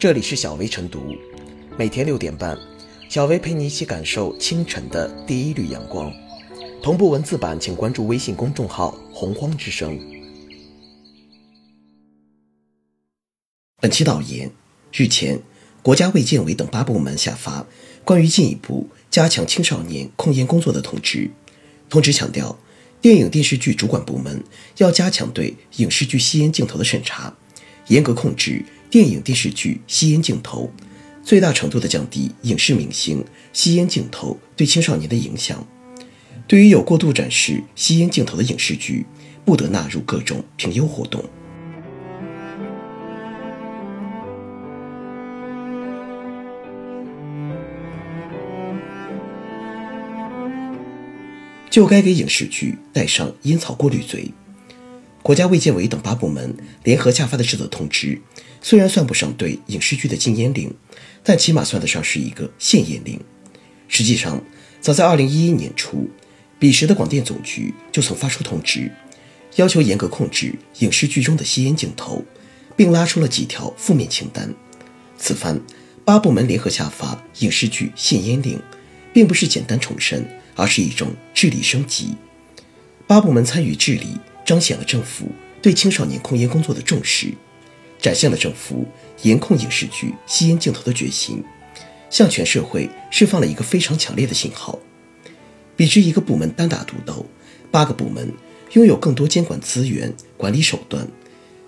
这里是小薇晨读，每天六点半，小薇陪你一起感受清晨的第一缕阳光。同步文字版，请关注微信公众号“洪荒之声”。本期导言：日前，国家卫健委等八部门下发关于进一步加强青少年控烟工作的通知。通知强调，电影电视剧主管部门要加强对影视剧吸烟镜头的审查，严格控制电影电视剧吸烟镜头，最大程度的降低影视明星吸烟镜头对青少年的影响。对于有过度展示吸烟镜头的影视剧，不得纳入各种评优活动。就该给影视剧戴上烟草过滤嘴。国家卫健委等八部门联合下发的这则通知，虽然算不上对影视剧的禁烟令，但起码算得上是一个限烟令。实际上，早在二零一一年初，彼时的广电总局就曾发出通知，要求严格控制影视剧中的吸烟镜头，并拉出了几条负面清单。此番八部门联合下发影视剧限烟令，并不是简单重申。而是一种治理升级，八部门参与治理，彰显了政府对青少年控烟工作的重视，展现了政府严控影视剧吸烟镜头的决心，向全社会释放了一个非常强烈的信号。比之一个部门单打独斗，八个部门拥有更多监管资源、管理手段，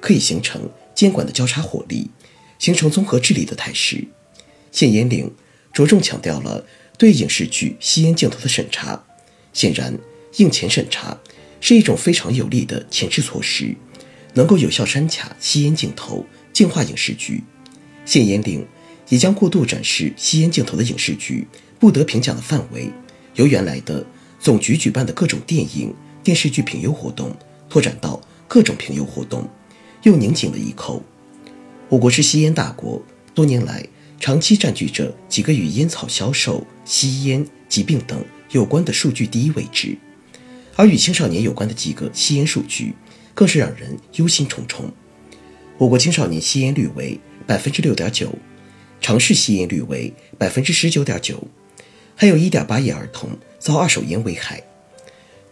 可以形成监管的交叉火力，形成综合治理的态势。限烟令着重强调了。对影视剧吸烟镜头的审查，显然硬前审查是一种非常有力的前置措施，能够有效删卡吸烟镜头，净化影视剧。限烟令也将过度展示吸烟镜头的影视剧不得评奖的范围，由原来的总局举办的各种电影、电视剧评优活动，拓展到各种评优活动，又拧紧了一扣。我国是吸烟大国，多年来。长期占据着几个与烟草销售、吸烟、疾病等有关的数据第一位置，而与青少年有关的几个吸烟数据，更是让人忧心忡忡。我国青少年吸烟率为百分之六点九，尝试吸烟率为百分之十九点九，还有一点八亿儿童遭二手烟危害。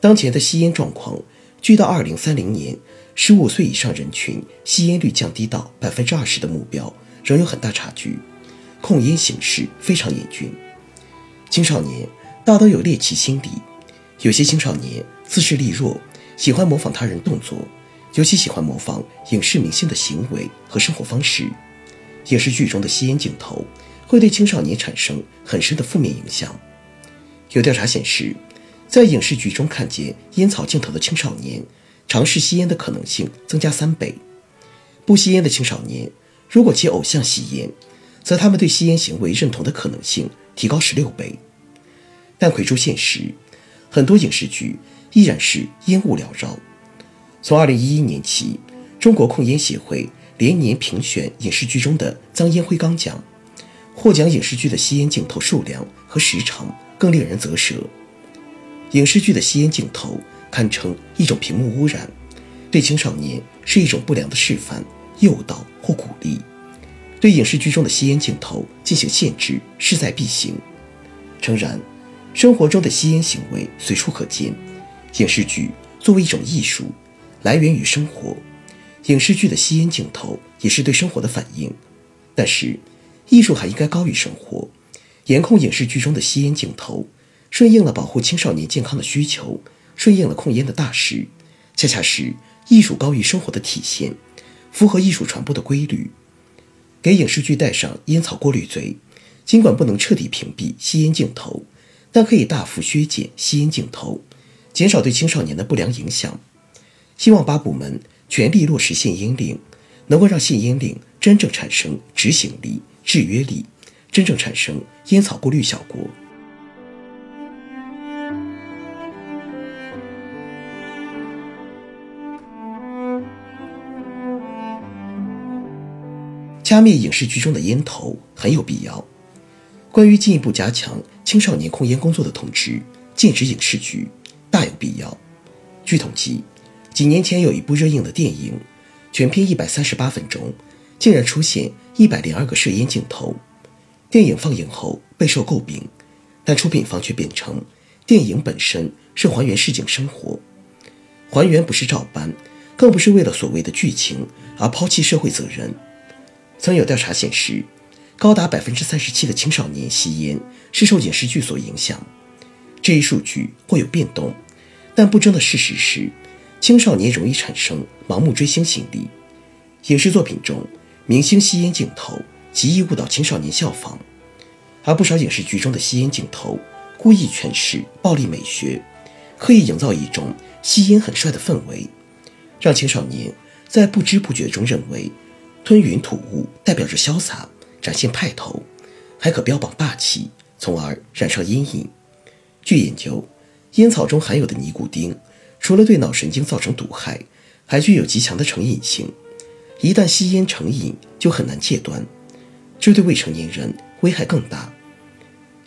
当前的吸烟状况，距到二零三零年十五岁以上人群吸烟率降低到百分之二十的目标，仍有很大差距。控烟形势非常严峻，青少年大都有猎奇心理，有些青少年自制力弱，喜欢模仿他人动作，尤其喜欢模仿影视明星的行为和生活方式。影视剧中的吸烟镜头会对青少年产生很深的负面影响。有调查显示，在影视剧中看见烟草镜头的青少年，尝试吸烟的可能性增加三倍；不吸烟的青少年，如果其偶像吸烟，则他们对吸烟行为认同的可能性提高十六倍，但回出现实，很多影视剧依然是烟雾缭绕。从二零一一年起，中国控烟协会连年评选影视剧中的脏烟灰缸奖，获奖影视剧的吸烟镜头数量和时长更令人啧舌。影视剧的吸烟镜头堪称一种屏幕污染，对青少年是一种不良的示范、诱导或鼓励。对影视剧中的吸烟镜头进行限制势在必行。诚然，生活中的吸烟行为随处可见。影视剧作为一种艺术，来源于生活，影视剧的吸烟镜头也是对生活的反应。但是，艺术还应该高于生活。严控影视剧中的吸烟镜头，顺应了保护青少年健康的需求，顺应了控烟的大势，恰恰是艺术高于生活的体现，符合艺术传播的规律。给影视剧戴上烟草过滤嘴，尽管不能彻底屏蔽吸烟镜头，但可以大幅削减吸烟镜头，减少对青少年的不良影响。希望八部门全力落实限烟令，能够让限烟令真正产生执行力、制约力，真正产生烟草过滤效果。掐灭影视剧中的烟头很有必要。关于进一步加强青少年控烟工作的通知，禁止影视剧大有必要。据统计，几年前有一部热映的电影，全片一百三十八分钟，竟然出现一百零二个摄烟镜头。电影放映后备受诟病，但出品方却辩称，电影本身是还原市井生活，还原不是照搬，更不是为了所谓的剧情而抛弃社会责任。曾有调查显示，高达百分之三十七的青少年吸烟是受影视剧所影响。这一数据或有变动，但不争的事实是，青少年容易产生盲目追星心理。影视作品中，明星吸烟镜头。极易误导青少年效仿，而不少影视剧中的吸烟镜头故意诠释暴力美学，刻意营造一种吸烟很帅的氛围，让青少年在不知不觉中认为吞云吐雾代表着潇洒，展现派头，还可标榜霸气，从而染上阴影。据研究，烟草中含有的尼古丁，除了对脑神经造成毒害，还具有极强的成瘾性，一旦吸烟成瘾，就很难戒断。这对未成年人危害更大。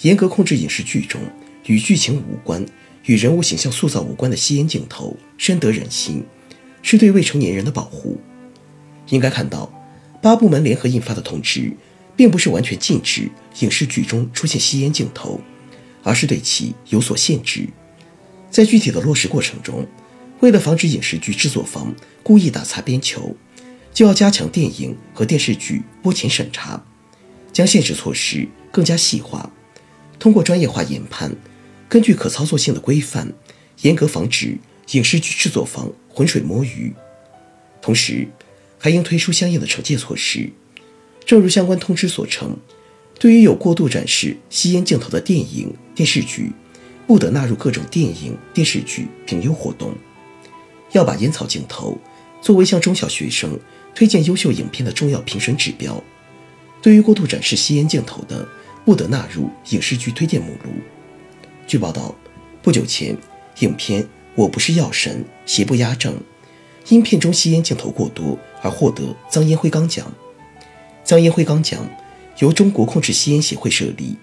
严格控制影视剧中与剧情无关、与人物形象塑造无关的吸烟镜头，深得人心，是对未成年人的保护。应该看到，八部门联合印发的通知，并不是完全禁止影视剧中出现吸烟镜头，而是对其有所限制。在具体的落实过程中，为了防止影视剧制作方故意打擦边球，就要加强电影和电视剧播前审查。将限制措施更加细化，通过专业化研判，根据可操作性的规范，严格防止影视剧制作方浑水摸鱼。同时，还应推出相应的惩戒措施。正如相关通知所称，对于有过度展示吸烟镜头的电影、电视剧，不得纳入各种电影、电视剧评优活动。要把烟草镜头作为向中小学生推荐优秀影片的重要评审指标。对于过度展示吸烟镜头的，不得纳入影视剧推荐目录。据报道，不久前，影片《我不是药神》邪不压正，因片中吸烟镜头过多而获得脏烟灰缸奖。脏烟灰缸奖由中国控制吸烟协会设立，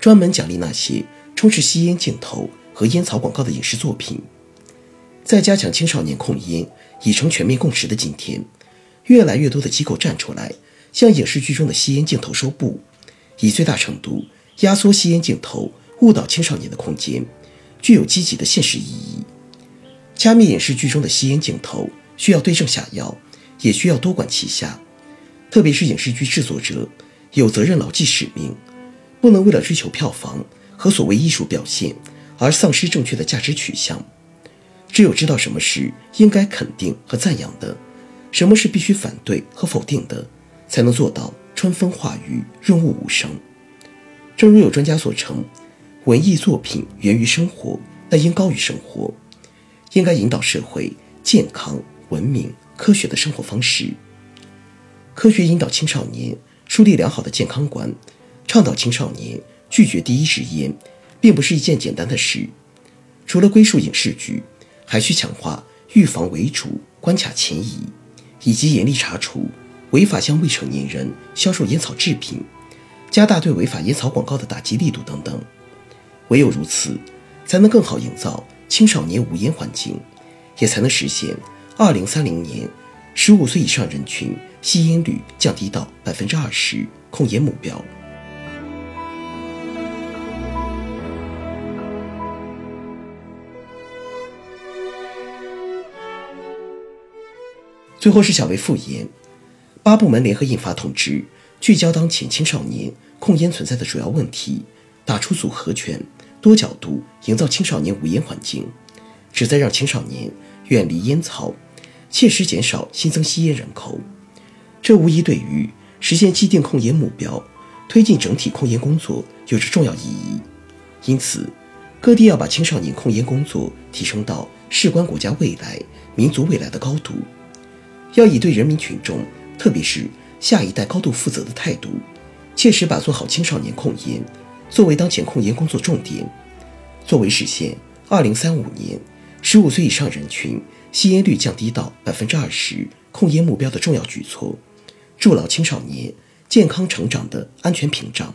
专门奖励那些充斥吸烟镜头和烟草广告的影视作品。在加强青少年控烟已成全面共识的今天，越来越多的机构站出来。向影视剧中的吸烟镜头说不，以最大程度压缩吸烟镜头误导青少年的空间，具有积极的现实意义。加密影视剧中的吸烟镜头需要对症下药，也需要多管齐下。特别是影视剧制作者有责任牢记使命，不能为了追求票房和所谓艺术表现而丧失正确的价值取向。只有知道什么是应该肯定和赞扬的，什么是必须反对和否定的。才能做到春风化雨，润物无声。正如有专家所称，文艺作品源于生活，但应高于生活，应该引导社会健康、文明、科学的生活方式。科学引导青少年树立良好的健康观，倡导青少年拒绝第一支烟，并不是一件简单的事。除了归属影视剧，还需强化预防为主、关卡前移，以及严厉查处。违法向未成年人销售烟草制品，加大对违法烟草广告的打击力度等等，唯有如此，才能更好营造青少年无烟环境，也才能实现二零三零年十五岁以上人群吸烟率降低到百分之二十控烟目标。最后是小微复言。八部门联合印发通知，聚焦当前青少年控烟存在的主要问题，打出组合拳，多角度营造青少年无烟环境，旨在让青少年远离烟草，切实减少新增吸烟人口。这无疑对于实现既定控烟目标、推进整体控烟工作有着重要意义。因此，各地要把青少年控烟工作提升到事关国家未来、民族未来的高度，要以对人民群众。特别是下一代高度负责的态度，切实把做好青少年控烟作为当前控烟工作重点，作为实现二零三五年十五岁以上人群吸烟率降低到百分之二十控烟目标的重要举措，筑牢青少年健康成长的安全屏障。